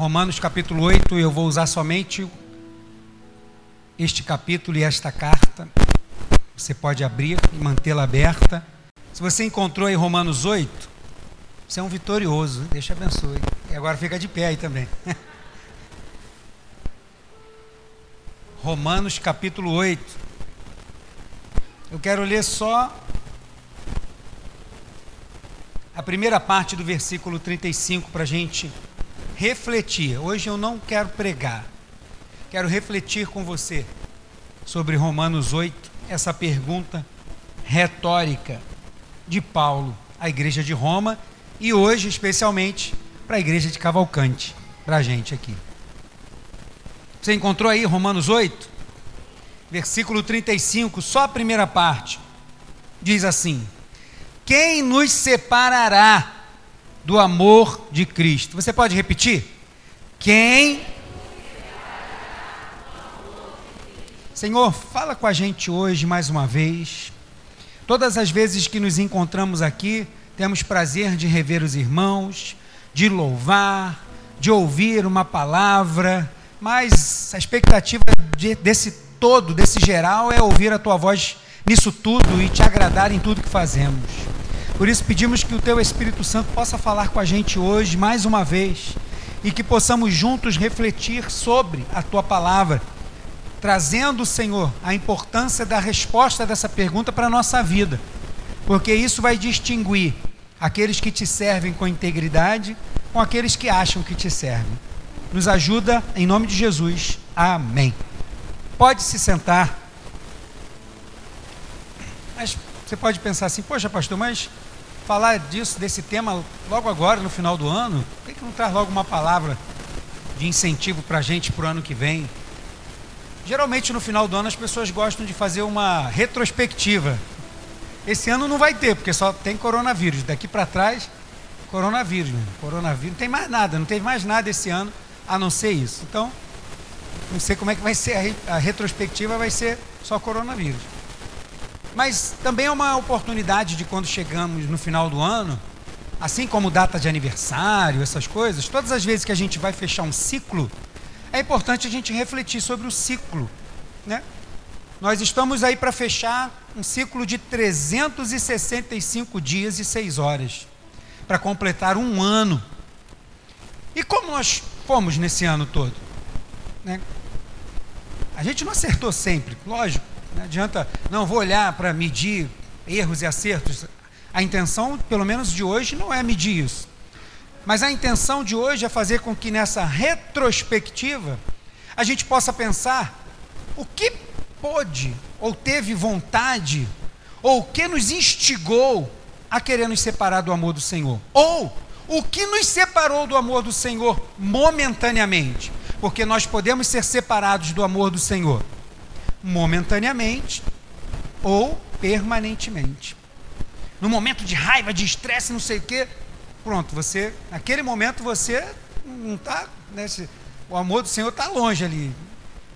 Romanos capítulo 8, eu vou usar somente este capítulo e esta carta. Você pode abrir e mantê-la aberta. Se você encontrou em Romanos 8, você é um vitorioso. Te abençoe. E agora fica de pé aí também. Romanos capítulo 8. Eu quero ler só a primeira parte do versículo 35 para a gente refletir. Hoje eu não quero pregar, quero refletir com você sobre Romanos 8, essa pergunta retórica de Paulo à igreja de Roma e hoje, especialmente, para a igreja de Cavalcante, para a gente aqui. Você encontrou aí Romanos 8, versículo 35, só a primeira parte, diz assim: quem nos separará do amor de Cristo? Você pode repetir? Quem? Senhor, fala com a gente hoje mais uma vez. Todas as vezes que nos encontramos aqui, temos prazer de rever os irmãos, de louvar, de ouvir uma palavra, mas a expectativa de, desse todo, desse geral, é ouvir a tua voz nisso tudo e te agradar em tudo que fazemos. Por isso pedimos que o Teu Espírito Santo possa falar com a gente hoje mais uma vez e que possamos juntos refletir sobre a Tua palavra, trazendo, Senhor, a importância da resposta dessa pergunta para a nossa vida, porque isso vai distinguir aqueles que te servem com integridade com aqueles que acham que te servem. Nos ajuda em nome de Jesus. Amém. Pode se sentar. Mas você pode pensar assim, poxa, pastor, mas falar disso, desse tema, logo agora, no final do ano? Por que, não traz logo uma palavra de incentivo para a gente para o ano que vem? Geralmente no final do ano as pessoas gostam de fazer uma retrospectiva. Esse ano não vai ter, porque só tem coronavírus. Daqui para trás, coronavírus. Coronavírus. Não tem mais nada, não teve mais nada esse ano a não ser isso. Então, não sei como é que vai ser a, a retrospectiva, vai ser só coronavírus. Mas também é uma oportunidade de quando chegamos no final do ano, assim como data de aniversário, essas coisas, todas as vezes que a gente vai fechar um ciclo, é importante a gente refletir sobre o ciclo, né? Nós estamos aí para fechar um ciclo de 365 dias e 6 horas, para completar um ano. E como nós fomos nesse ano todo? Né? A gente não acertou sempre, lógico. Não adianta, não vou olhar para medir erros e acertos. A intenção, pelo menos de hoje, não é medir isso. Mas a intenção de hoje é fazer com que nessa retrospectiva a gente possa pensar o que pôde ou teve vontade ou o que nos instigou a querer nos separar do amor do Senhor. Ou o que nos separou do amor do Senhor momentaneamente. Porque nós podemos ser separados do amor do Senhor momentaneamente ou permanentemente. No momento de raiva, de estresse, não sei o quê, pronto, você, naquele momento você não está, né, o amor do Senhor está longe ali.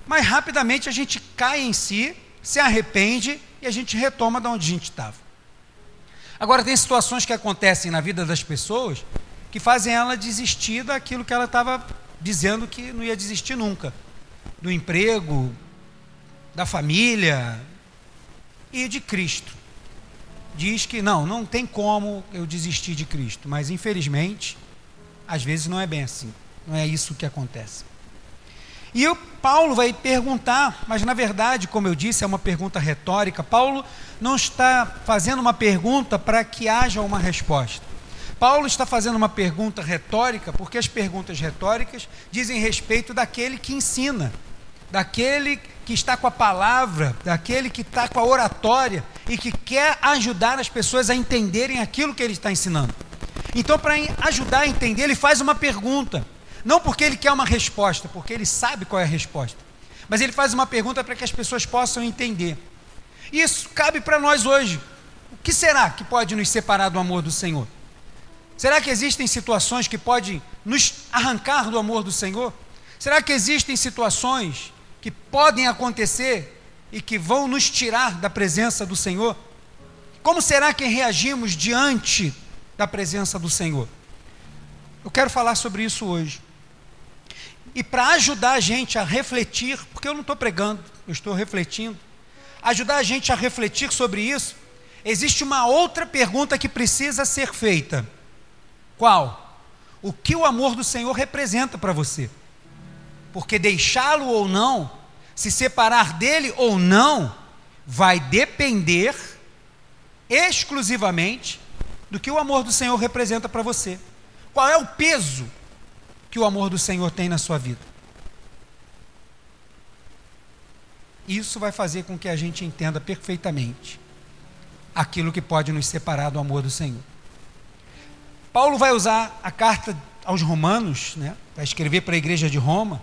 Mas rapidamente a gente cai em si, se arrepende e a gente retoma de onde a gente estava. Agora, tem situações que acontecem na vida das pessoas que fazem ela desistir daquilo que ela estava dizendo que não ia desistir nunca. Do emprego, da família e de Cristo. Diz que não, não tem como eu desistir de Cristo, mas infelizmente, às vezes não é bem assim. Não é isso que acontece. E o Paulo vai perguntar, mas na verdade, como eu disse, é uma pergunta retórica. Paulo não está fazendo uma pergunta para que haja uma resposta. Paulo está fazendo uma pergunta retórica, porque as perguntas retóricas dizem respeito daquele que ensina, daquele que está com a palavra, daquele que está com a oratória e que quer ajudar as pessoas a entenderem aquilo que ele está ensinando. Então, para ajudar a entender, ele faz uma pergunta. Não porque ele quer uma resposta, porque ele sabe qual é a resposta. Mas ele faz uma pergunta para que as pessoas possam entender. Isso cabe para nós hoje. O que será que pode nos separar do amor do Senhor? Será que existem situações que podem nos arrancar do amor do Senhor? Será que existem situações que podem acontecer e que vão nos tirar da presença do Senhor? Como será que reagimos diante da presença do Senhor? Eu quero falar sobre isso hoje. E para ajudar a gente a refletir, porque eu não estou pregando, eu estou refletindo, ajudar a gente a refletir sobre isso, existe uma outra pergunta que precisa ser feita. Qual? O que o amor do Senhor representa para você? Porque deixá-lo ou não, se separar dele ou não, vai depender exclusivamente do que o amor do Senhor representa para você. Qual é o peso que o amor do Senhor tem na sua vida? Isso vai fazer com que a gente entenda perfeitamente aquilo que pode nos separar do amor do Senhor. Paulo vai usar a carta aos Romanos, né, para escrever para a igreja de Roma,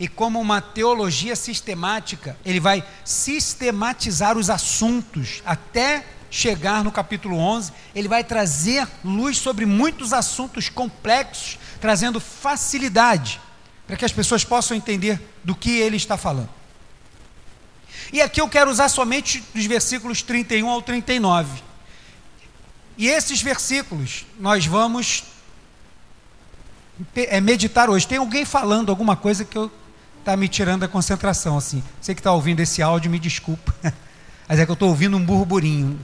e como uma teologia sistemática, ele vai sistematizar os assuntos até chegar no capítulo 11. Ele vai trazer luz sobre muitos assuntos complexos, trazendo facilidade para que as pessoas possam entender do que ele está falando. E aqui eu quero usar somente dos versículos 31 ao 39. E esses versículos nós vamos é, meditar hoje. Tem alguém falando alguma coisa que eu está me tirando a concentração, assim. Você que está ouvindo esse áudio, me desculpa. Mas é que eu estou ouvindo um burburinho.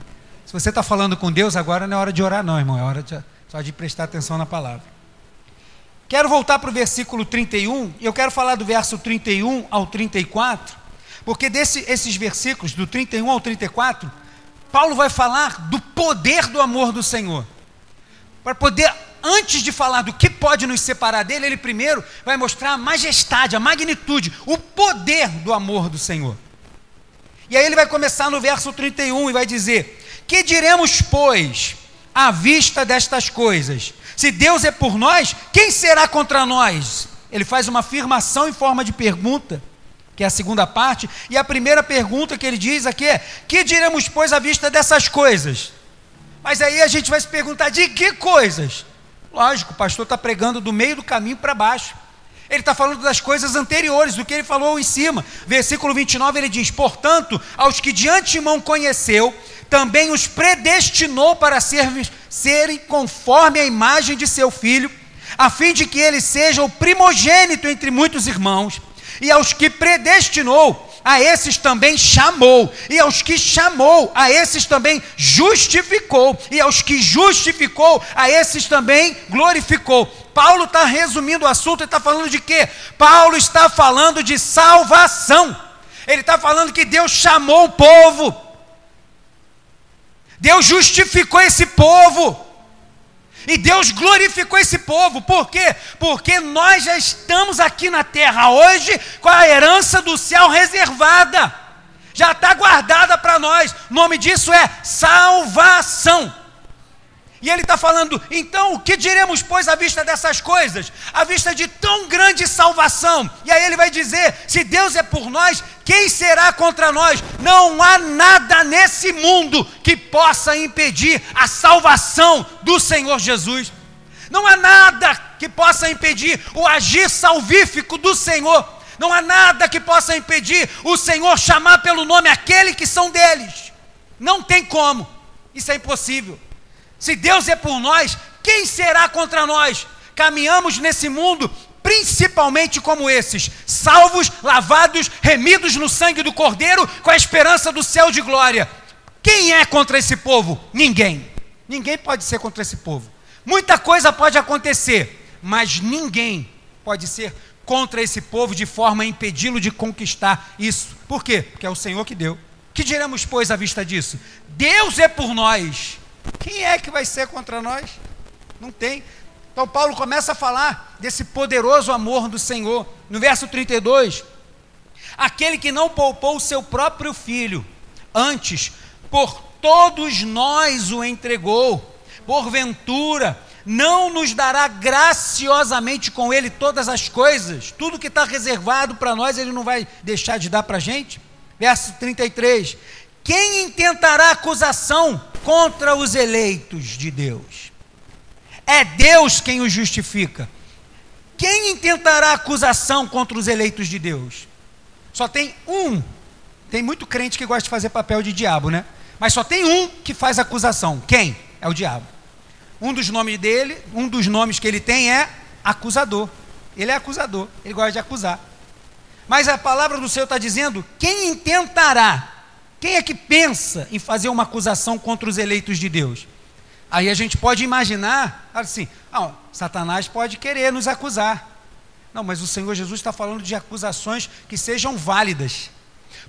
Se você está falando com Deus, agora não é hora de orar, não, irmão. É hora de, só de prestar atenção na palavra. Quero voltar para o versículo 31, e eu quero falar do verso 31 ao 34, porque desses versículos, do 31 ao 34, Paulo vai falar do poder do amor do Senhor. Para poder antes de falar do que pode nos separar dele, ele primeiro vai mostrar a majestade, a magnitude, o poder do amor do Senhor. E aí ele vai começar no verso 31 e vai dizer: Que diremos, pois, à vista destas coisas? Se Deus é por nós, quem será contra nós? Ele faz uma afirmação em forma de pergunta, que é a segunda parte, e a primeira pergunta que ele diz aqui é: Que diremos, pois, à vista dessas coisas? Mas aí a gente vai se perguntar: de que coisas? Lógico, o pastor está pregando do meio do caminho para baixo. Ele está falando das coisas anteriores, do que ele falou em cima. Versículo 29 ele diz: Portanto, aos que de antemão conheceu, também os predestinou para ser, serem conforme a imagem de seu filho, a fim de que ele seja o primogênito entre muitos irmãos. E aos que predestinou, a esses também chamou, e aos que chamou, a esses também justificou, e aos que justificou, a esses também glorificou. Paulo está resumindo o assunto e está falando de quê? Paulo está falando de salvação. Ele está falando que Deus chamou o povo, Deus justificou esse povo. E Deus glorificou esse povo, por quê? Porque nós já estamos aqui na terra hoje com a herança do céu reservada, já está guardada para nós. O nome disso é salvação. E ele está falando, então o que diremos, pois, à vista dessas coisas? À vista de tão grande salvação. E aí ele vai dizer: se Deus é por nós, quem será contra nós? Não há nada nesse mundo que possa impedir a salvação do Senhor Jesus. Não há nada que possa impedir o agir salvífico do Senhor. Não há nada que possa impedir o Senhor chamar pelo nome aquele que são deles. Não tem como. Isso é impossível. Se Deus é por nós, quem será contra nós? Caminhamos nesse mundo principalmente como esses, salvos, lavados, remidos no sangue do Cordeiro, com a esperança do céu de glória. Quem é contra esse povo? Ninguém. Ninguém pode ser contra esse povo. Muita coisa pode acontecer, mas ninguém pode ser contra esse povo de forma a impedi-lo de conquistar isso. Por quê? Porque é o Senhor que deu. Que diremos, pois, à vista disso? Deus é por nós. Quem é que vai ser contra nós? Não tem. Então Paulo começa a falar desse poderoso amor do Senhor. No verso 32, aquele que não poupou o seu próprio filho, antes por todos nós o entregou, porventura não nos dará graciosamente com ele todas as coisas, tudo que está reservado para nós, ele não vai deixar de dar para a gente? Verso 33: quem intentará acusação contra os eleitos de Deus? É Deus quem os justifica. Quem intentará acusação contra os eleitos de Deus? Só tem um. Tem muito crente que gosta de fazer papel de diabo, né? Mas só tem um que faz acusação. Quem? É o diabo. Um dos nomes dele, um dos nomes que ele tem é acusador. Ele é acusador, ele gosta de acusar. Mas a palavra do Senhor está dizendo: quem intentará? Quem é que pensa em fazer uma acusação contra os eleitos de Deus? Aí a gente pode imaginar assim: ah, Satanás pode querer nos acusar. Não, mas o Senhor Jesus está falando de acusações que sejam válidas.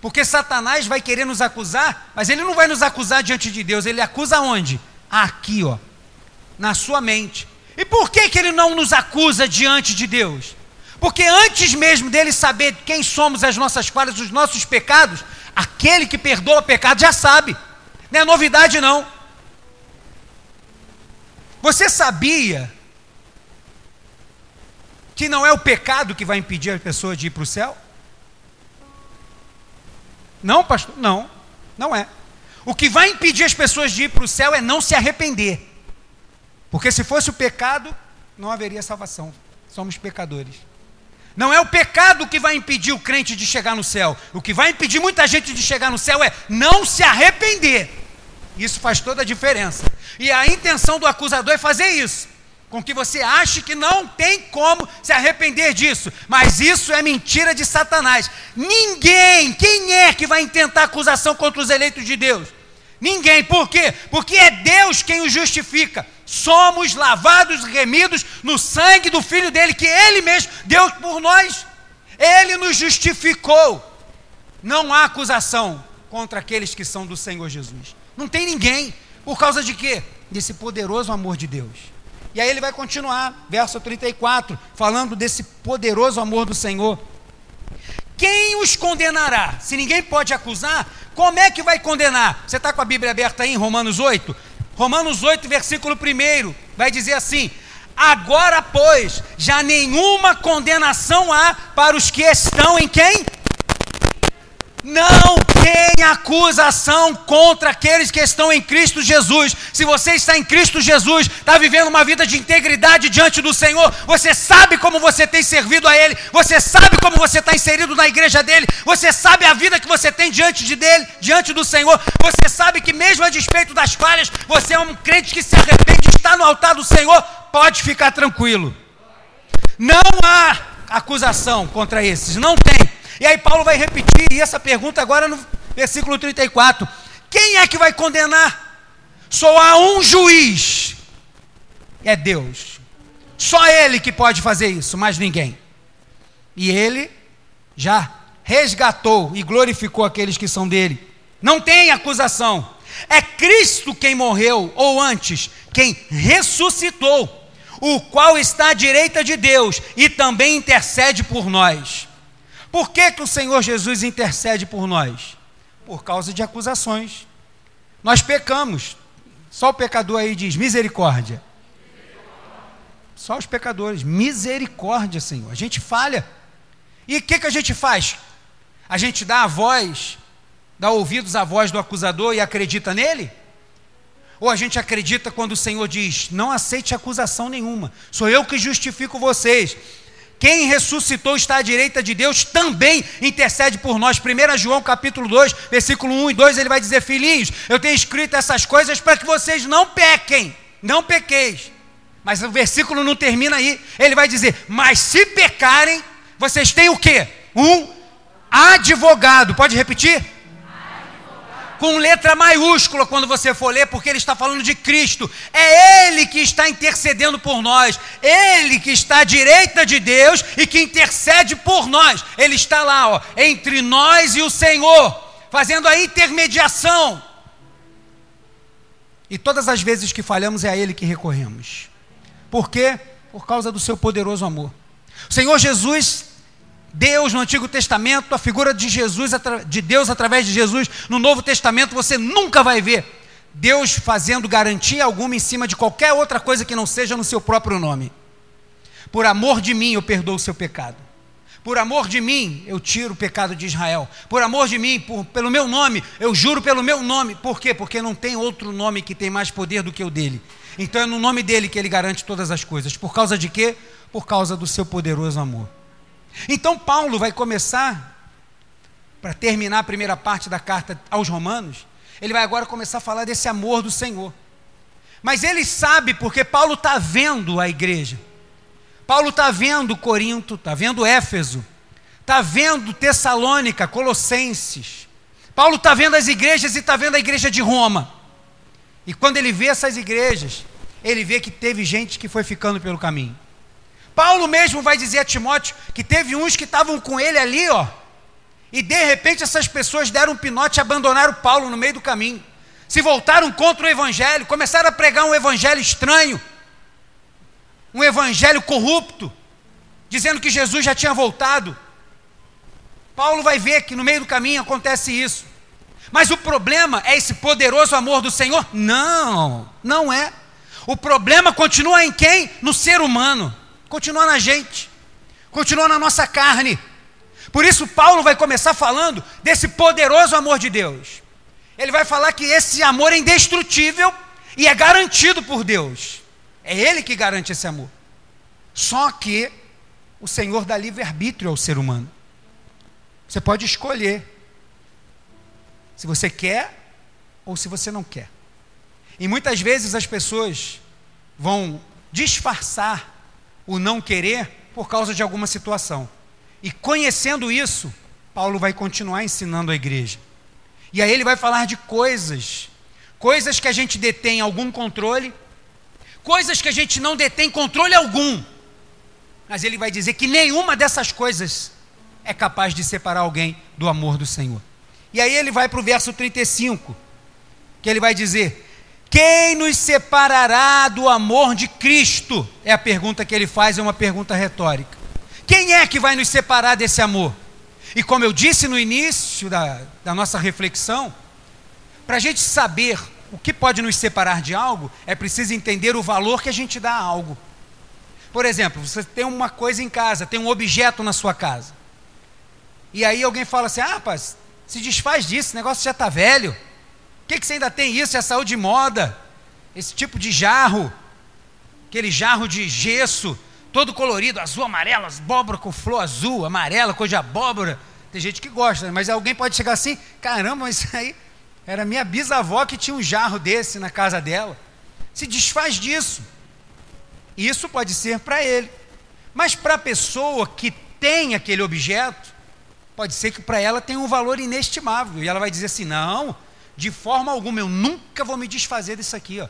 Porque Satanás vai querer nos acusar, mas ele não vai nos acusar diante de Deus, ele acusa onde? Aqui, ó, na sua mente. E por que, que ele não nos acusa diante de Deus? Porque antes mesmo dele saber quem somos, as nossas falhas, os nossos pecados, aquele que perdoa o pecado já sabe. Não é novidade, não. Você sabia que não é o pecado que vai impedir a pessoa de ir para o céu? Não, pastor? Não, não é. O que vai impedir as pessoas de ir para o céu é não se arrepender. Porque se fosse o pecado, não haveria salvação. Somos pecadores. Não é o pecado que vai impedir o crente de chegar no céu. O que vai impedir muita gente de chegar no céu é não se arrepender. Isso faz toda a diferença. E a intenção do acusador é fazer isso. Com que você ache que não tem como se arrepender disso. Mas isso é mentira de Satanás. Ninguém, quem é que vai intentar acusação contra os eleitos de Deus? Ninguém. Por quê? Porque é Deus quem o justifica. Somos lavados e remidos no sangue do Filho dele, que ele mesmo deu por nós. Ele nos justificou. Não há acusação contra aqueles que são do Senhor Jesus. Não tem ninguém. Por causa de quê? Desse poderoso amor de Deus. E aí ele vai continuar, verso 34, falando desse poderoso amor do Senhor. Quem os condenará? Se ninguém pode acusar, como é que vai condenar? Você está com a Bíblia aberta aí em Romanos 8? Romanos 8, versículo 1, vai dizer assim: Agora, pois, já nenhuma condenação há para os que estão em quem? Não tem acusação contra aqueles que estão em Cristo Jesus. Se você está em Cristo Jesus, está vivendo uma vida de integridade diante do Senhor, você sabe como você tem servido a Ele, você sabe como você está inserido na igreja dele, você sabe a vida que você tem diante de dele, diante do Senhor, você sabe que mesmo a despeito das falhas, você é um crente que se arrepende, está no altar do Senhor, pode ficar tranquilo. Não há acusação contra esses, não tem. E aí Paulo vai repetir essa pergunta agora no versículo 34. Quem é que vai condenar? Só há um juiz. É Deus. Só ele que pode fazer isso, mais ninguém. E ele já resgatou e glorificou aqueles que são dele. Não tem acusação. É Cristo quem morreu, ou antes, quem ressuscitou, o qual está à direita de Deus e também intercede por nós. Por que, que o Senhor Jesus intercede por nós? Por causa de acusações. Nós pecamos. Só o pecador aí diz misericórdia. Só os pecadores. Misericórdia, Senhor. A gente falha. E o que, que a gente faz? A gente dá a voz, dá ouvidos à voz do acusador e acredita nele? Ou a gente acredita quando o Senhor diz: Não aceite acusação nenhuma, sou eu que justifico vocês. Quem ressuscitou está à direita de Deus, também intercede por nós. 1 João capítulo 2, versículo 1 e 2, ele vai dizer: Filhinhos, eu tenho escrito essas coisas para que vocês não pequem, não pequeis. Mas o versículo não termina aí. Ele vai dizer: Mas se pecarem, vocês têm o quê? Um advogado. Pode repetir? Com letra maiúscula quando você for ler, porque ele está falando de Cristo. É Ele que está intercedendo por nós, Ele que está à direita de Deus e que intercede por nós. Ele está lá, ó, entre nós e o Senhor, fazendo a intermediação. E todas as vezes que falhamos é a Ele que recorremos. Por quê? Por causa do seu poderoso amor. O Senhor Jesus Deus no Antigo Testamento, a figura de Jesus, de Deus através de Jesus no Novo Testamento, você nunca vai ver Deus fazendo garantia alguma em cima de qualquer outra coisa que não seja no seu próprio nome. Por amor de mim, eu perdoo o seu pecado. Por amor de mim, eu tiro o pecado de Israel. Por amor de mim, por, pelo meu nome, eu juro pelo meu nome. Por quê? Porque não tem outro nome que tem mais poder do que o dele. Então é no nome dele que ele garante todas as coisas. Por causa de quê? Por causa do seu poderoso amor. Então, Paulo vai começar, para terminar a primeira parte da carta aos Romanos, ele vai agora começar a falar desse amor do Senhor. Mas ele sabe, porque Paulo está vendo a igreja. Paulo está vendo Corinto, está vendo Éfeso, está vendo Tessalônica, Colossenses. Paulo está vendo as igrejas e está vendo a igreja de Roma. E quando ele vê essas igrejas, ele vê que teve gente que foi ficando pelo caminho. Paulo mesmo vai dizer a Timóteo que teve uns que estavam com ele ali, ó, e de repente essas pessoas deram um pinote e abandonaram Paulo no meio do caminho. Se voltaram contra o evangelho, começaram a pregar um evangelho estranho, um evangelho corrupto, dizendo que Jesus já tinha voltado. Paulo vai ver que no meio do caminho acontece isso. Mas o problema é esse poderoso amor do Senhor? Não, não é. O problema continua em quem? No ser humano. Continua na gente. Continua na nossa carne. Por isso, Paulo vai começar falando desse poderoso amor de Deus. Ele vai falar que esse amor é indestrutível e é garantido por Deus. É Ele que garante esse amor. Só que o Senhor dá livre-arbítrio ao ser humano. Você pode escolher se você quer ou se você não quer. E muitas vezes as pessoas vão disfarçar o não querer por causa de alguma situação. E conhecendo isso, Paulo vai continuar ensinando a igreja. E aí ele vai falar de coisas, coisas que a gente detém algum controle, coisas que a gente não detém controle algum. Mas ele vai dizer que nenhuma dessas coisas é capaz de separar alguém do amor do Senhor. E aí ele vai para o verso 35, que ele vai dizer: Quem nos separará do amor de Cristo? É a pergunta que ele faz, é uma pergunta retórica. Quem é que vai nos separar desse amor? E como eu disse no início da, da nossa reflexão, para a gente saber o que pode nos separar de algo, é preciso entender o valor que a gente dá a algo. Por exemplo, você tem uma coisa em casa, tem um objeto na sua casa. E aí alguém fala assim: ah, rapaz, se desfaz disso, esse negócio já está velho. Que, que você ainda tem isso? É saúde de moda. Esse tipo de jarro, aquele jarro de gesso, todo colorido, azul, amarelo, abóbora com flor azul, amarela, cor de abóbora. Tem gente que gosta, né? mas alguém pode chegar assim: caramba, isso aí era minha bisavó que tinha um jarro desse na casa dela. Se desfaz disso. Isso pode ser para ele. Mas para a pessoa que tem aquele objeto, pode ser que para ela tenha um valor inestimável. E ela vai dizer assim: não, de forma alguma, eu nunca vou me desfazer disso aqui. Ó.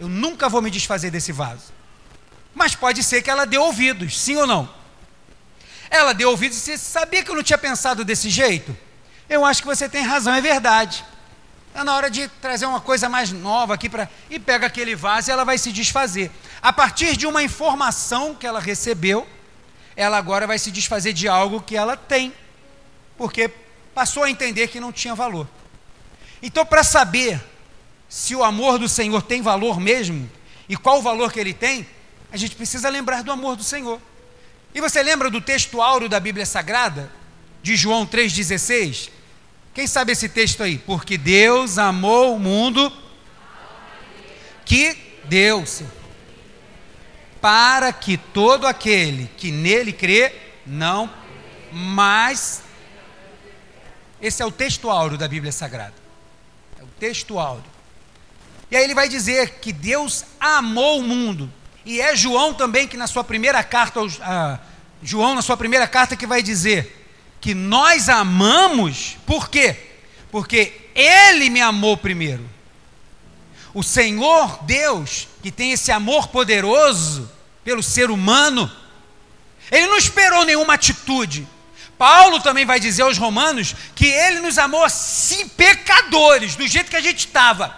Eu nunca vou me desfazer desse vaso. Mas pode ser que ela dê ouvidos, sim ou não? Ela deu ouvidos e disse: Sabia que eu não tinha pensado desse jeito? Eu acho que você tem razão, é verdade. Está na hora de trazer uma coisa mais nova aqui para. E pega aquele vaso e ela vai se desfazer. A partir de uma informação que ela recebeu, ela agora vai se desfazer de algo que ela tem, porque passou a entender que não tinha valor. Então, para saber se o amor do Senhor tem valor mesmo, e qual o valor que ele tem, a gente precisa lembrar do amor do Senhor. E você lembra do texto áureo da Bíblia Sagrada, de João 3,16? Quem sabe esse texto aí? Porque Deus amou o mundo que Deus para que todo aquele que nele crê não mais esse é o texto áureo da Bíblia Sagrada. Texto. E aí ele vai dizer que Deus amou o mundo e é João também que na sua primeira carta, João na sua primeira carta que vai dizer que nós amamos, por quê? Porque ele me amou primeiro. O Senhor Deus, que tem esse amor poderoso pelo ser humano, ele não esperou nenhuma atitude. Paulo também vai dizer aos romanos que ele nos amou assim pecadores, do jeito que a gente estava.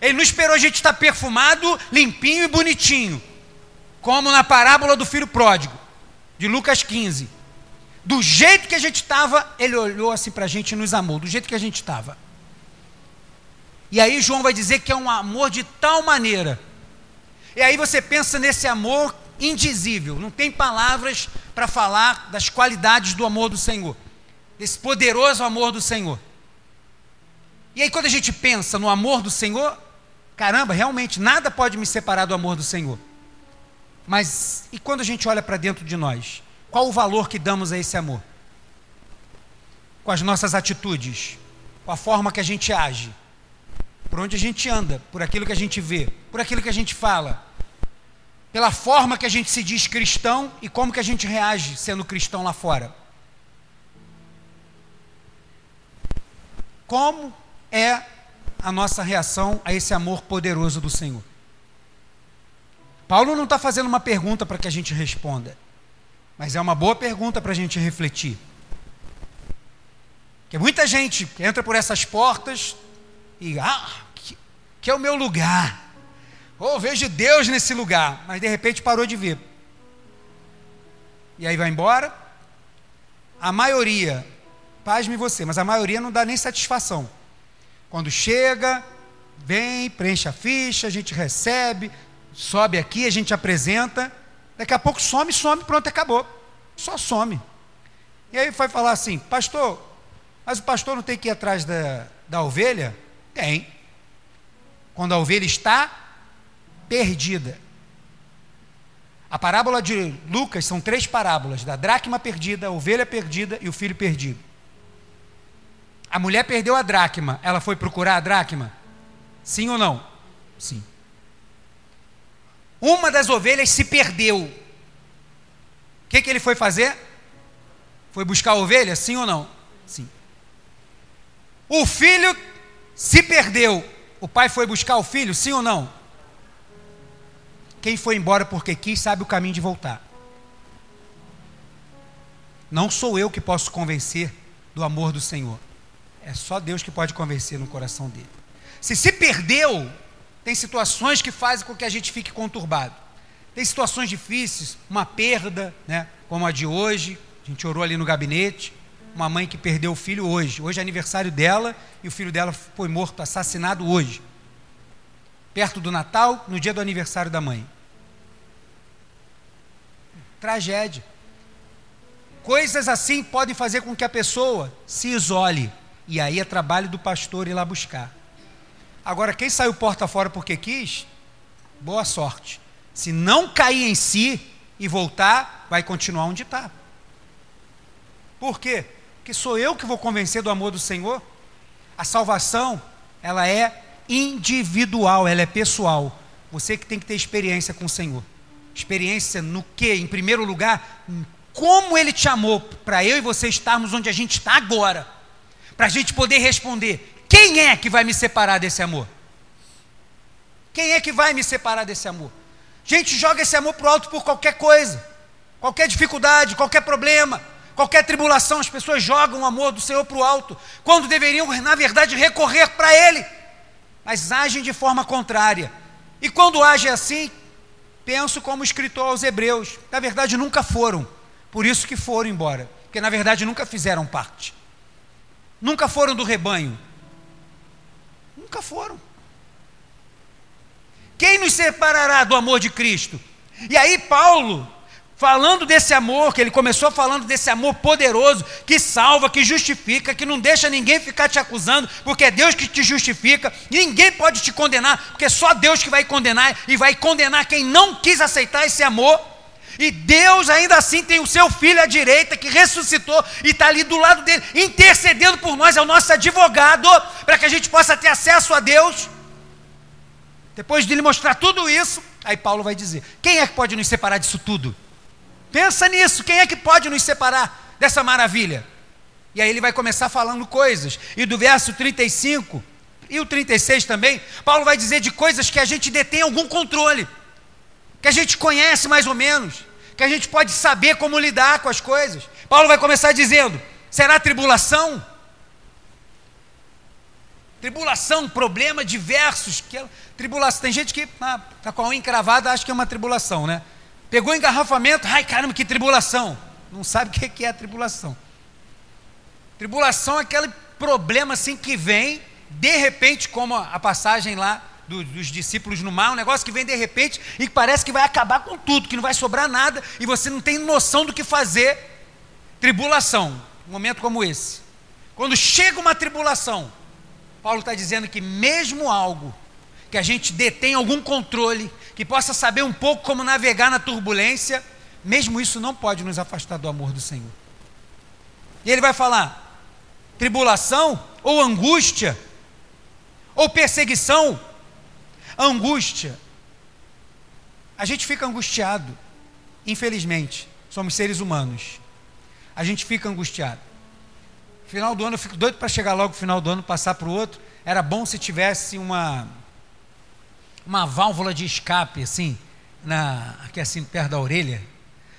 Ele não esperou a gente estar perfumado, limpinho e bonitinho como na parábola do filho pródigo, de Lucas 15. Do jeito que a gente estava, ele olhou assim para a gente e nos amou, do jeito que a gente estava. E aí João vai dizer que é um amor de tal maneira. E aí você pensa nesse amor indizível, não tem palavras para falar das qualidades do amor do Senhor, desse poderoso amor do Senhor. E aí quando a gente pensa no amor do Senhor, caramba, realmente nada pode me separar do amor do Senhor. Mas e quando a gente olha para dentro de nós? Qual o valor que damos a esse amor? Com as nossas atitudes, com a forma que a gente age, por onde a gente anda, por aquilo que a gente vê, por aquilo que a gente fala. Pela forma que a gente se diz cristão e como que a gente reage sendo cristão lá fora. Como é a nossa reação a esse amor poderoso do Senhor? Paulo não está fazendo uma pergunta para que a gente responda, mas é uma boa pergunta para a gente refletir. Porque muita gente entra por essas portas e, ah, que, que é o meu lugar. Oh, vejo Deus nesse lugar, mas de repente parou de ver. E aí vai embora. A maioria, pasme você, mas a maioria não dá nem satisfação. Quando chega, vem, preenche a ficha, a gente recebe, sobe aqui, a gente apresenta. Daqui a pouco some, some, pronto, acabou. Só some. E aí vai falar assim, pastor, mas o pastor não tem que ir atrás da, da ovelha? Tem. Quando a ovelha está perdida. A parábola de Lucas são três parábolas: da dracma perdida, a ovelha perdida e o filho perdido. A mulher perdeu a dracma, ela foi procurar a dracma? Sim ou não? Sim. Uma das ovelhas se perdeu. O que, que ele foi fazer? Foi buscar a ovelha? Sim ou não? Sim. O filho se perdeu. O pai foi buscar o filho, sim ou não? Quem foi embora porque quis sabe o caminho de voltar. Não sou eu que posso convencer do amor do Senhor. É só Deus que pode convencer no coração dele. Se se perdeu, tem situações que fazem com que a gente fique conturbado. Tem situações difíceis, uma perda, né, como a de hoje. A gente orou ali no gabinete uma mãe que perdeu o filho hoje. Hoje é aniversário dela e o filho dela foi morto, assassinado hoje. Perto do Natal, no dia do aniversário da mãe. Tragédia. Coisas assim podem fazer com que a pessoa se isole. E aí é trabalho do pastor ir lá buscar. Agora, quem saiu porta fora porque quis, boa sorte. Se não cair em si e voltar, vai continuar onde está. Por quê? que sou eu que vou convencer do amor do Senhor. A salvação, ela é individual, ela é pessoal. Você que tem que ter experiência com o Senhor. Experiência no que? Em primeiro lugar, como Ele te amou para eu e você estarmos onde a gente está agora. Para a gente poder responder: quem é que vai me separar desse amor? Quem é que vai me separar desse amor? Gente, joga esse amor para o alto por qualquer coisa, qualquer dificuldade, qualquer problema qualquer tribulação, as pessoas jogam o amor do Senhor para o alto, quando deveriam, na verdade, recorrer para Ele, mas agem de forma contrária. E quando agem assim, penso como escritor aos Hebreus, na verdade nunca foram, por isso que foram embora, porque na verdade nunca fizeram parte, nunca foram do rebanho, nunca foram. Quem nos separará do amor de Cristo? E aí, Paulo, Falando desse amor, que ele começou falando desse amor poderoso, que salva, que justifica, que não deixa ninguém ficar te acusando, porque é Deus que te justifica, ninguém pode te condenar, porque é só Deus que vai condenar e vai condenar quem não quis aceitar esse amor. E Deus ainda assim tem o seu filho à direita que ressuscitou e está ali do lado dele, intercedendo por nós, é o nosso advogado, para que a gente possa ter acesso a Deus. Depois de lhe mostrar tudo isso, aí Paulo vai dizer: quem é que pode nos separar disso tudo? Pensa nisso, quem é que pode nos separar dessa maravilha? E aí ele vai começar falando coisas. E do verso 35 e o 36 também, Paulo vai dizer de coisas que a gente detém algum controle, que a gente conhece mais ou menos, que a gente pode saber como lidar com as coisas. Paulo vai começar dizendo: será tribulação? Tribulação, problema diversos. Que é, tribulação. Tem gente que está ah, com a unha encravada acha que é uma tribulação, né? Pegou engarrafamento, ai caramba, que tribulação. Não sabe o que é a tribulação. Tribulação é aquele problema assim que vem, de repente, como a passagem lá do, dos discípulos no mar, um negócio que vem de repente e parece que vai acabar com tudo, que não vai sobrar nada e você não tem noção do que fazer. Tribulação, um momento como esse. Quando chega uma tribulação, Paulo está dizendo que mesmo algo que a gente detém algum controle, que possa saber um pouco como navegar na turbulência, mesmo isso não pode nos afastar do amor do Senhor. E ele vai falar: tribulação ou angústia, ou perseguição, angústia. A gente fica angustiado, infelizmente, somos seres humanos. A gente fica angustiado. Final do ano, eu fico doido para chegar logo no final do ano, passar para o outro. Era bom se tivesse uma uma válvula de escape, assim, na, aqui assim, perto da orelha.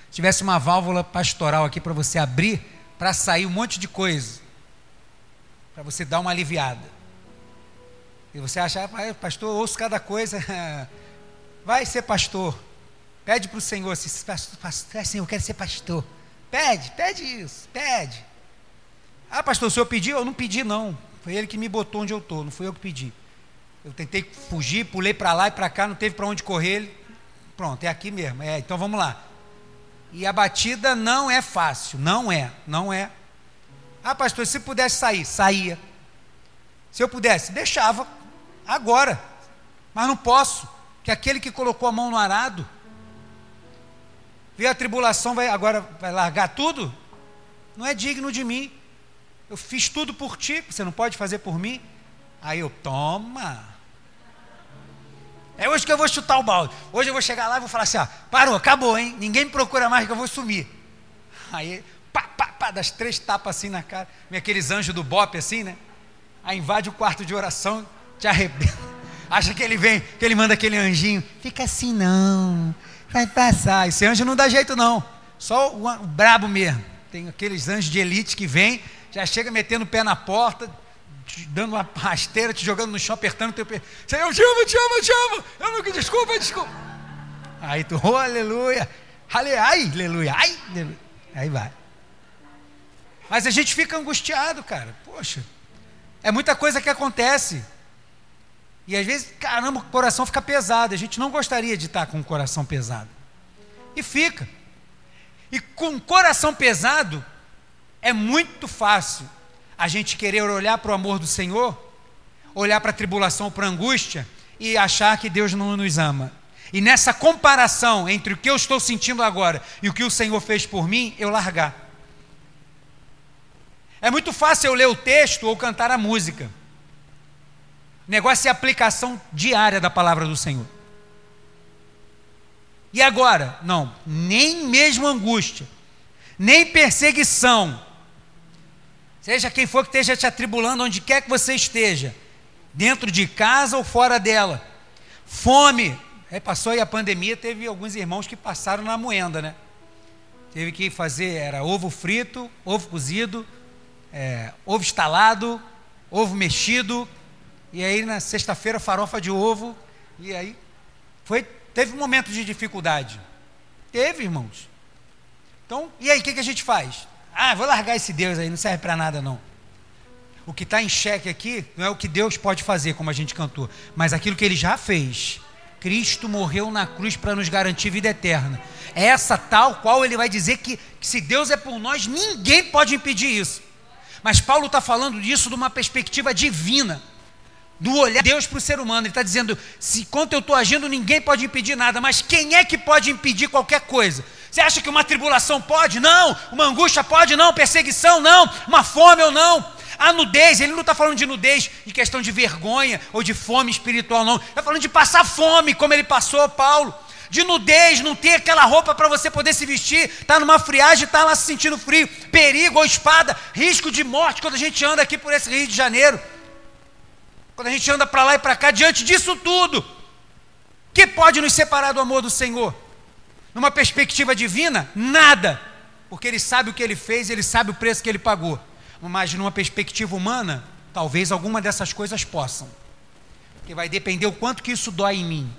Se tivesse uma válvula pastoral aqui para você abrir, para sair um monte de coisa. Para você dar uma aliviada. E você acha, ah, pastor, ouço cada coisa. Vai ser pastor. Pede para o Senhor, se pastor, pastor, Senhor, eu quero ser pastor. Pede, pede isso, pede. Ah, pastor, o senhor pediu? Eu não pedi, não. Foi ele que me botou onde eu estou, não fui eu que pedi. Eu tentei fugir, pulei para lá e para cá, não teve para onde correr. Ele, pronto, é aqui mesmo. É, então vamos lá. E a batida não é fácil, não é, não é. Ah, pastor, se pudesse sair, saía. Se eu pudesse, deixava, agora. Mas não posso, que aquele que colocou a mão no arado, vê a tribulação, vai agora vai largar tudo? Não é digno de mim. Eu fiz tudo por ti, você não pode fazer por mim? Aí eu, toma. É hoje que eu vou chutar o balde. Hoje eu vou chegar lá e vou falar assim: ó, parou, acabou, hein? Ninguém me procura mais que eu vou sumir. Aí, pá, pá, pá, das três tapas assim na cara. Aqueles anjos do bope assim, né? Aí invade o quarto de oração, te arrebenta. Acha que ele vem, que ele manda aquele anjinho. Fica assim não, vai passar. Esse anjo não dá jeito não. Só o, o brabo mesmo. Tem aqueles anjos de elite que vem, já chega metendo o pé na porta dando uma rasteira, te jogando no chão, apertando o teu pé. Eu te amo, eu te amo, te amo. Eu não, desculpa, desculpa. Aí tu, oh, aleluia. Ale, ai, aleluia, ai, aleluia. Aí vai. Mas a gente fica angustiado, cara. Poxa, é muita coisa que acontece. E às vezes, caramba, o coração fica pesado. A gente não gostaria de estar com o coração pesado. E fica. E com o coração pesado, é muito fácil a gente querer olhar para o amor do Senhor, olhar para a tribulação, para a angústia e achar que Deus não nos ama. E nessa comparação entre o que eu estou sentindo agora e o que o Senhor fez por mim, eu largar. É muito fácil eu ler o texto ou cantar a música. O negócio é a aplicação diária da palavra do Senhor. E agora? Não, nem mesmo angústia, nem perseguição, Seja quem for que esteja te atribulando, onde quer que você esteja, dentro de casa ou fora dela. Fome. Aí passou aí a pandemia, teve alguns irmãos que passaram na moenda, né? Teve que fazer, era ovo frito, ovo cozido, é, ovo estalado, ovo mexido, e aí na sexta-feira farofa de ovo, e aí foi, teve um momento de dificuldade. Teve, irmãos. Então, e aí, o que, que a gente faz? Ah, vou largar esse Deus aí, não serve para nada não. O que está em xeque aqui não é o que Deus pode fazer, como a gente cantou, mas aquilo que ele já fez. Cristo morreu na cruz para nos garantir vida eterna. É essa tal qual ele vai dizer que, que se Deus é por nós, ninguém pode impedir isso. Mas Paulo está falando disso de uma perspectiva divina, do olhar de Deus para o ser humano. Ele está dizendo: se enquanto eu estou agindo, ninguém pode impedir nada, mas quem é que pode impedir qualquer coisa? Você acha que uma tribulação pode? Não. Uma angústia pode? Não. Perseguição? Não. Uma fome ou não. A nudez, ele não está falando de nudez de questão de vergonha ou de fome espiritual, não. Está falando de passar fome, como ele passou, Paulo. De nudez, não ter aquela roupa para você poder se vestir, está numa friagem, está lá se sentindo frio, perigo ou espada, risco de morte quando a gente anda aqui por esse Rio de Janeiro. Quando a gente anda para lá e para cá, diante disso tudo, que pode nos separar do amor do Senhor? Numa perspectiva divina, nada, porque ele sabe o que ele fez, ele sabe o preço que ele pagou. Mas numa perspectiva humana, talvez alguma dessas coisas possam. Porque vai depender o quanto que isso dói em mim.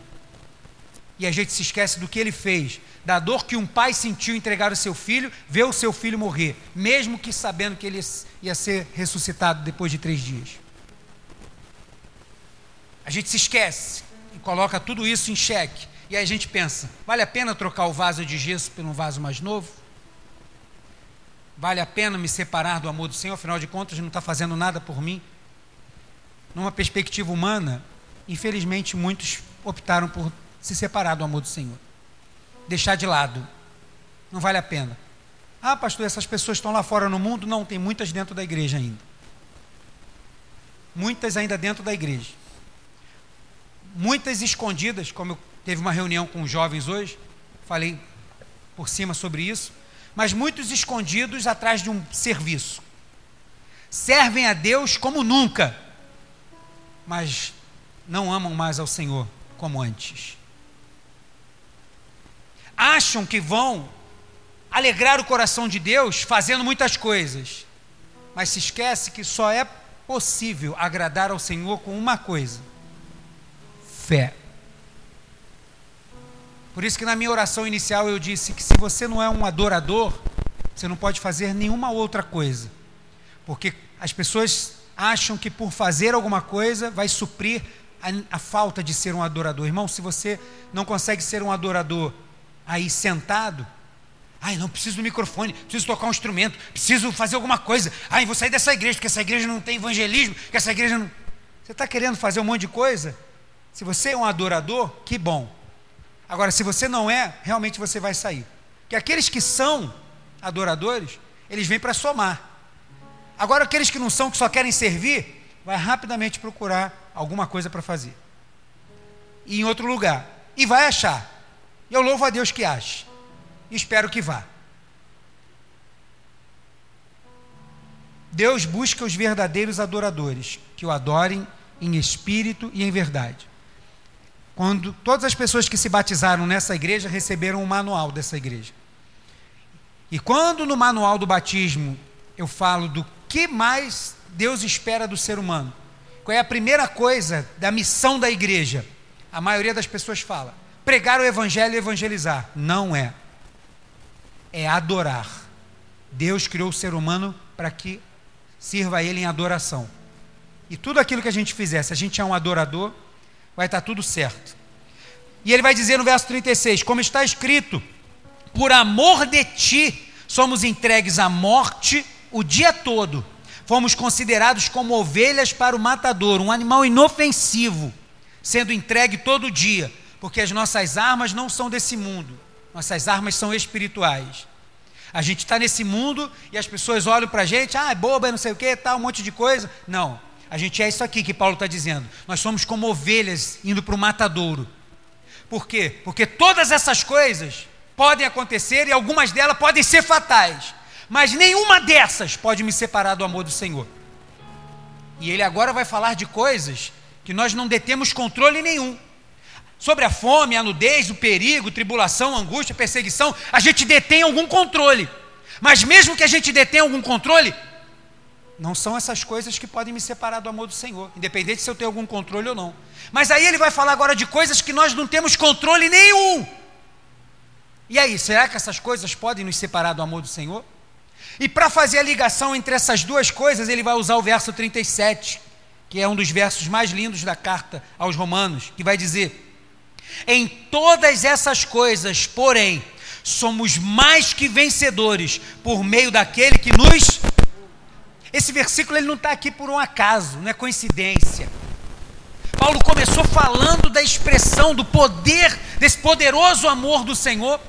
E a gente se esquece do que ele fez, da dor que um pai sentiu entregar o seu filho, ver o seu filho morrer, mesmo que sabendo que ele ia ser ressuscitado depois de três dias. A gente se esquece e coloca tudo isso em xeque. E aí a gente pensa: vale a pena trocar o vaso de gesso por um vaso mais novo? Vale a pena me separar do amor do Senhor? Afinal de contas, não está fazendo nada por mim? Numa perspectiva humana, infelizmente muitos optaram por se separar do amor do Senhor, deixar de lado. Não vale a pena. Ah, pastor, essas pessoas estão lá fora no mundo? Não, tem muitas dentro da igreja ainda. Muitas ainda dentro da igreja. Muitas escondidas, como eu teve uma reunião com os jovens hoje, falei por cima sobre isso, mas muitos escondidos atrás de um serviço. Servem a Deus como nunca, mas não amam mais ao Senhor como antes. Acham que vão alegrar o coração de Deus fazendo muitas coisas, mas se esquece que só é possível agradar ao Senhor com uma coisa: fé. Por isso que na minha oração inicial eu disse que se você não é um adorador, você não pode fazer nenhuma outra coisa. Porque as pessoas acham que por fazer alguma coisa vai suprir a, a, falta de ser um adorador. Irmão, se você não consegue ser um adorador aí sentado, ai, não preciso do microfone, preciso tocar um instrumento, preciso fazer alguma coisa. Ai, vou sair dessa igreja, porque essa igreja não tem evangelismo, que essa igreja não. Você está querendo fazer um monte de coisa? Se você é um adorador, que bom. Agora, se você não é, realmente você vai sair. Porque aqueles que são adoradores, eles vêm para somar. Agora, aqueles que não são, que só querem servir, vai rapidamente procurar alguma coisa para fazer. E em outro lugar. E vai achar. Eu louvo a Deus que ache. E espero que vá. Deus busca os verdadeiros adoradores, que o adorem em espírito e em verdade quando todas as pessoas que se batizaram nessa igreja receberam o um manual dessa igreja. E quando no manual do batismo eu falo do que mais Deus espera do ser humano, qual é a primeira coisa da missão da igreja? A maioria das pessoas fala: pregar o evangelho e evangelizar. Não é. É adorar. Deus criou o ser humano para que sirva a ele em adoração. E tudo aquilo que a gente fizer, se a gente é um adorador, vai estar tudo certo. E ele vai dizer no verso 36: Como está escrito, por amor de ti somos entregues à morte o dia todo, fomos considerados como ovelhas para o matador, um animal inofensivo, sendo entregue todo dia, porque as nossas armas não são desse mundo, nossas armas são espirituais. A gente está nesse mundo e as pessoas olham para a gente, ah, é boba, não sei o que, tal, um monte de coisa. Não, a gente é isso aqui que Paulo está dizendo. Nós somos como ovelhas indo para o matadouro. Por quê? Porque todas essas coisas podem acontecer e algumas delas podem ser fatais. Mas nenhuma dessas pode me separar do amor do Senhor. E ele agora vai falar de coisas que nós não detemos controle nenhum. Sobre a fome, a nudez, o perigo, tribulação, angústia, perseguição, a gente detém algum controle. Mas mesmo que a gente detenha algum controle, não são essas coisas que podem me separar do amor do Senhor, independente se eu tenho algum controle ou não. Mas aí ele vai falar agora de coisas que nós não temos controle nenhum. E aí, será que essas coisas podem nos separar do amor do Senhor? E para fazer a ligação entre essas duas coisas, ele vai usar o verso 37, que é um dos versos mais lindos da carta aos Romanos, que vai dizer: Em todas essas coisas, porém, somos mais que vencedores por meio daquele que nos esse versículo ele não está aqui por um acaso, não é coincidência. Paulo começou falando da expressão, do poder, desse poderoso amor do Senhor.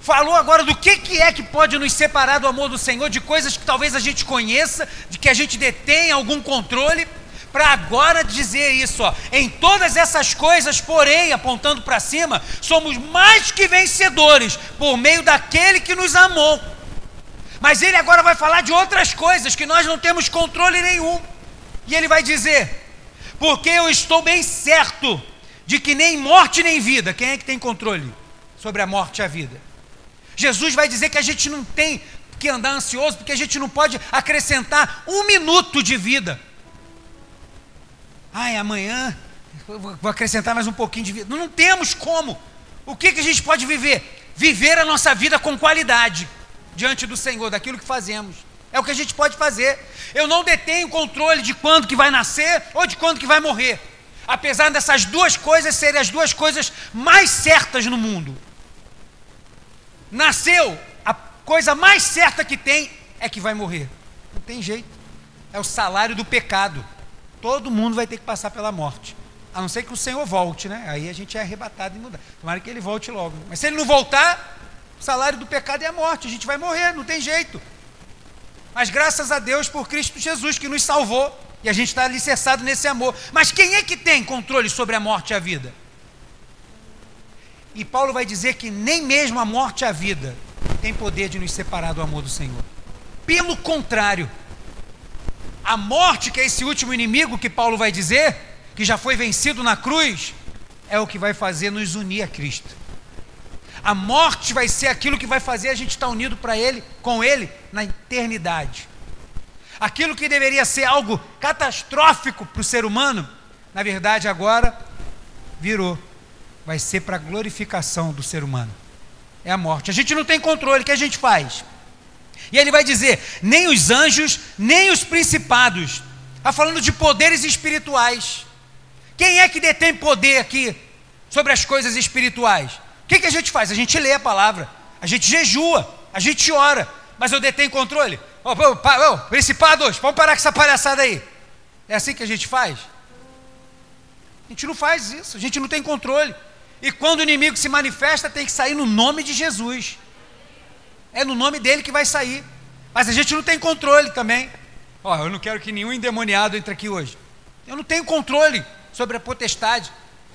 Falou agora do que, que é que pode nos separar do amor do Senhor, de coisas que talvez a gente conheça, de que a gente detém algum controle, para agora dizer isso, ó, em todas essas coisas, porém, apontando para cima, somos mais que vencedores por meio daquele que nos amou. Mas ele agora vai falar de outras coisas que nós não temos controle nenhum. E ele vai dizer: Porque eu estou bem certo de que nem morte nem vida, quem é que tem controle sobre a morte e a vida? Jesus vai dizer que a gente não tem que andar ansioso, porque a gente não pode acrescentar um minuto de vida. Ai, amanhã vou acrescentar mais um pouquinho de vida. Não, temos como. O que, que a gente pode viver? Viver a nossa vida com qualidade diante do Senhor, daquilo que fazemos. É o que a gente pode fazer. Eu não detenho controle de quando que vai nascer ou de quando que vai morrer. Apesar dessas duas coisas serem as duas coisas mais certas no mundo. Nasceu, a coisa mais certa que tem é que vai morrer. Não tem jeito. É o salário do pecado. Todo mundo vai ter que passar pela morte. A não ser que o Senhor volte, né? Aí a gente é arrebatado e mudar. Tomara que ele volte logo. Mas se ele não voltar, o salário do pecado é a morte, a gente vai morrer, não tem jeito. Mas graças a Deus por Cristo Jesus que nos salvou e a gente está alicerçado nesse amor. Mas quem é que tem controle sobre a morte e a vida? E Paulo vai dizer que nem mesmo a morte e a vida tem poder de nos separar do amor do Senhor. Pelo contrário, a morte, que é esse último inimigo que Paulo vai dizer, que já foi vencido na cruz, é o que vai fazer nos unir a Cristo. A morte vai ser aquilo que vai fazer a gente estar unido para Ele, com Ele, na eternidade. Aquilo que deveria ser algo catastrófico para o ser humano, na verdade agora virou. Vai ser para a glorificação do ser humano. É a morte. A gente não tem controle, o que a gente faz? E ele vai dizer: nem os anjos, nem os principados. Está falando de poderes espirituais. Quem é que detém poder aqui sobre as coisas espirituais? Que, que a gente faz? A gente lê a palavra, a gente jejua, a gente ora, mas eu detenho controle. Ô, oh, oh, oh, principados, vamos parar com essa palhaçada aí. É assim que a gente faz? A gente não faz isso, a gente não tem controle. E quando o inimigo se manifesta, tem que sair no nome de Jesus. É no nome dele que vai sair. Mas a gente não tem controle também. Ó, eu não quero que nenhum endemoniado entre aqui hoje. Eu não tenho controle sobre a potestade.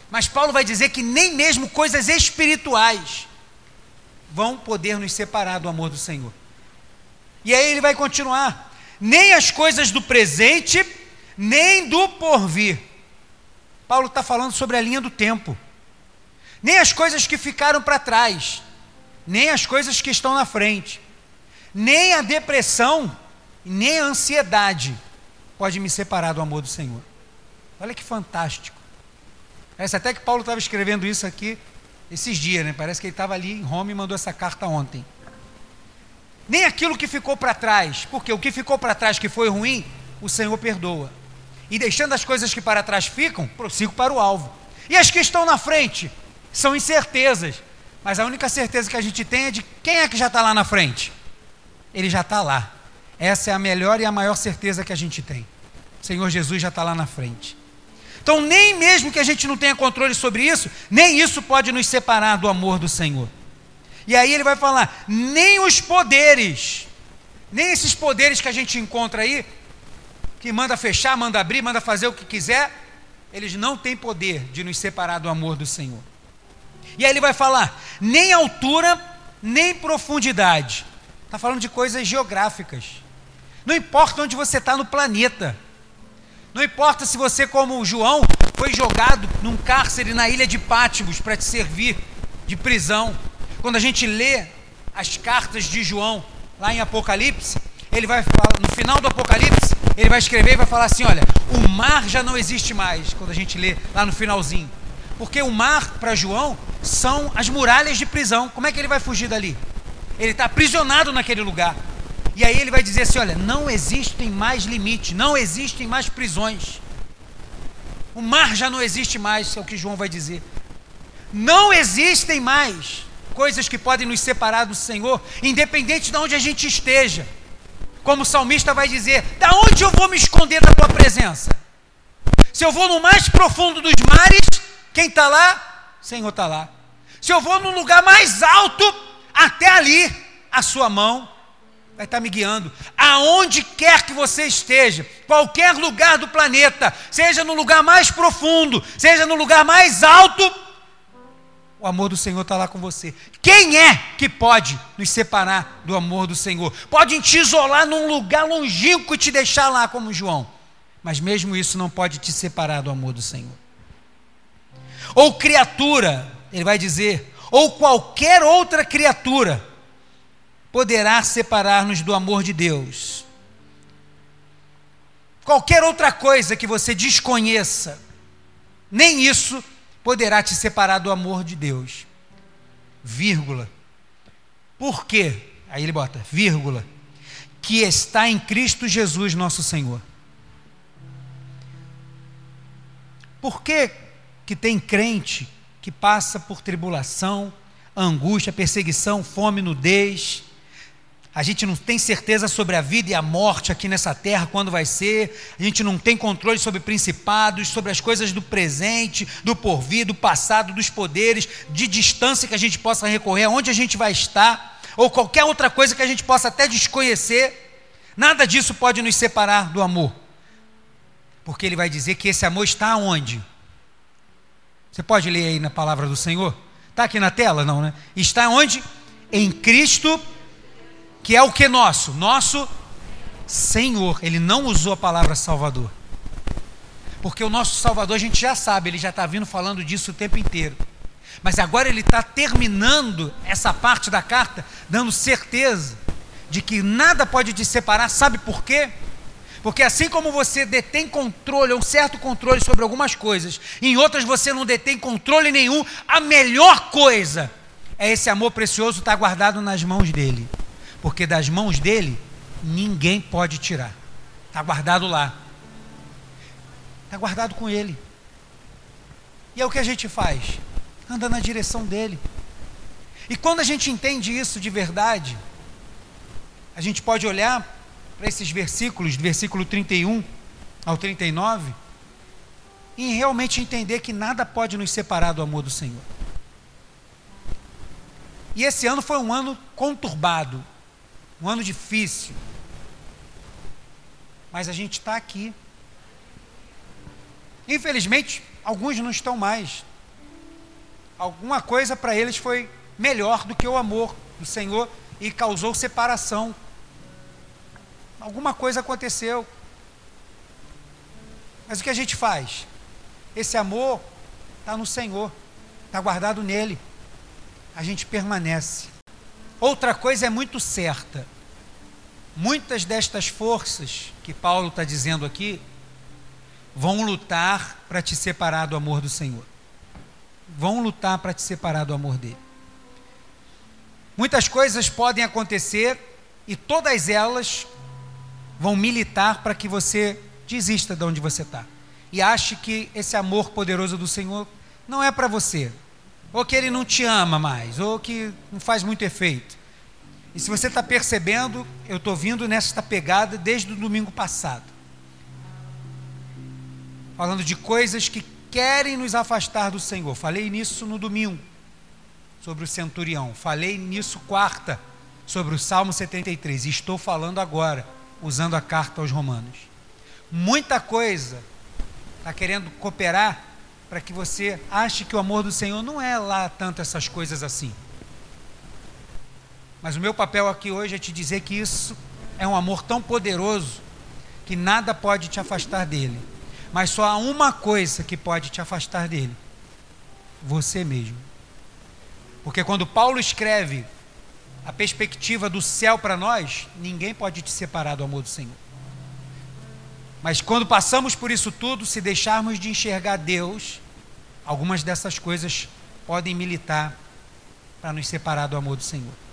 Mas Paulo vai dizer que nem mesmo coisas espirituais vão poder nos separar do amor do Senhor. E aí ele vai continuar: nem as coisas do presente, nem do porvir. Paulo está falando sobre a linha do tempo. Nem as coisas que ficaram para trás, nem as coisas que estão na frente, nem a depressão, nem a ansiedade pode me separar do amor do Senhor. Olha que fantástico. Parece até que Paulo estava escrevendo isso aqui esses dias, né? Parece que ele estava ali em Roma e mandou essa carta ontem. Nem aquilo que ficou para trás, porque o que ficou para trás que foi ruim, o Senhor perdoa. E deixando as coisas que para trás ficam, prossigo para o alvo. E as que estão na frente são incertezas, mas a única certeza que a gente tem é de quem é que já está lá na frente. Ele já está lá. Essa é a melhor e a maior certeza que a gente tem. O Senhor Jesus já está lá na frente. Então, nem mesmo que a gente não tenha controle sobre isso, nem isso pode nos separar do amor do Senhor. E aí ele vai falar: nem os poderes, nem esses poderes que a gente encontra aí, que manda fechar, manda abrir, manda fazer o que quiser, eles não têm poder de nos separar do amor do Senhor. E aí ele vai falar: nem altura, nem profundidade. Está falando de coisas geográficas. Não importa onde você está no planeta. Não importa se você, como João, foi jogado num cárcere na ilha de Pátimos para te servir de prisão. Quando a gente lê as cartas de João lá em Apocalipse, ele vai falar, no final do Apocalipse, ele vai escrever e vai falar assim: olha, o mar já não existe mais, quando a gente lê lá no finalzinho. Porque o mar, para João, são as muralhas de prisão. Como é que ele vai fugir dali? Ele está aprisionado naquele lugar. E aí ele vai dizer assim: olha, não existem mais limites, não existem mais prisões. O mar já não existe mais, é o que João vai dizer. Não existem mais coisas que podem nos separar do Senhor, independente de onde a gente esteja. Como o salmista vai dizer: da onde eu vou me esconder da tua presença? Se eu vou no mais profundo dos mares, quem está lá? O Senhor está lá. Se eu vou num lugar mais alto, até ali, a sua mão vai estar tá me guiando. Aonde quer que você esteja, qualquer lugar do planeta, seja no lugar mais profundo, seja no lugar mais alto, o amor do Senhor está lá com você. Quem é que pode nos separar do amor do Senhor? Pode te isolar num lugar longínquo e te deixar lá como João. Mas mesmo isso não pode te separar do amor do Senhor. Ou criatura ele vai dizer, ou qualquer outra criatura poderá separar-nos do amor de Deus. Qualquer outra coisa que você desconheça, nem isso poderá te separar do amor de Deus. Vírgula. Por quê? Aí ele bota, vírgula, que está em Cristo Jesus, nosso Senhor. Por que, que tem crente que passa por tribulação, angústia, perseguição, fome, nudez. A gente não tem certeza sobre a vida e a morte aqui nessa terra, quando vai ser. A gente não tem controle sobre principados, sobre as coisas do presente, do porvir, do passado, dos poderes, de distância que a gente possa recorrer, onde a gente vai estar, ou qualquer outra coisa que a gente possa até desconhecer. Nada disso pode nos separar do amor. Porque ele vai dizer que esse amor está onde? Você pode ler aí na palavra do Senhor? Está aqui na tela? Não, né? Está onde? Em Cristo, que é o que nosso? Nosso Senhor. Ele não usou a palavra Salvador. Porque o nosso Salvador a gente já sabe, ele já está vindo falando disso o tempo inteiro. Mas agora ele está terminando essa parte da carta, dando certeza de que nada pode te separar. Sabe por quê? Porque assim como você detém controle, um certo controle sobre algumas coisas, em outras você não detém controle nenhum, a melhor coisa é esse amor precioso estar guardado nas mãos dele. Porque das mãos dele, ninguém pode tirar. Está guardado lá. Está guardado com ele. E é o que a gente faz? Anda na direção dele. E quando a gente entende isso de verdade, a gente pode olhar para esses versículos, do versículo 31 ao 39, e realmente entender que nada pode nos separar do amor do Senhor. E esse ano foi um ano conturbado, um ano difícil. Mas a gente está aqui. Infelizmente, alguns não estão mais. Alguma coisa para eles foi melhor do que o amor do Senhor e causou separação alguma coisa aconteceu. Mas o que a gente faz? Esse amor está no Senhor, está guardado nele. A gente permanece. Outra coisa é muito certa. Muitas destas forças que Paulo está dizendo aqui vão lutar para te separar do amor do Senhor. Vão lutar para te separar do amor dele. Muitas coisas podem acontecer e todas elas vão militar para que você desista de onde você está e ache que esse amor poderoso do Senhor não é para você, ou que Ele não te ama mais, ou que não faz muito efeito. E se você está percebendo, eu estou vindo nesta pegada desde o domingo passado, falando de coisas que querem nos afastar do Senhor. Falei nisso no domingo, sobre o centurião. Falei nisso quarta, sobre o Salmo 73. E estou falando agora usando a carta aos Romanos. Muita coisa está querendo cooperar para que você ache que o amor do Senhor não é lá tanto essas coisas assim. Mas o meu papel aqui hoje é te dizer que isso é um amor tão poderoso que nada pode te afastar dele. Mas só há uma coisa que pode te afastar dele: você mesmo. Porque quando Paulo escreve a perspectiva do céu para nós, ninguém pode te separar do amor do Senhor. Mas quando passamos por isso tudo, se deixarmos de enxergar Deus, algumas dessas coisas podem militar para nos separar do amor do Senhor.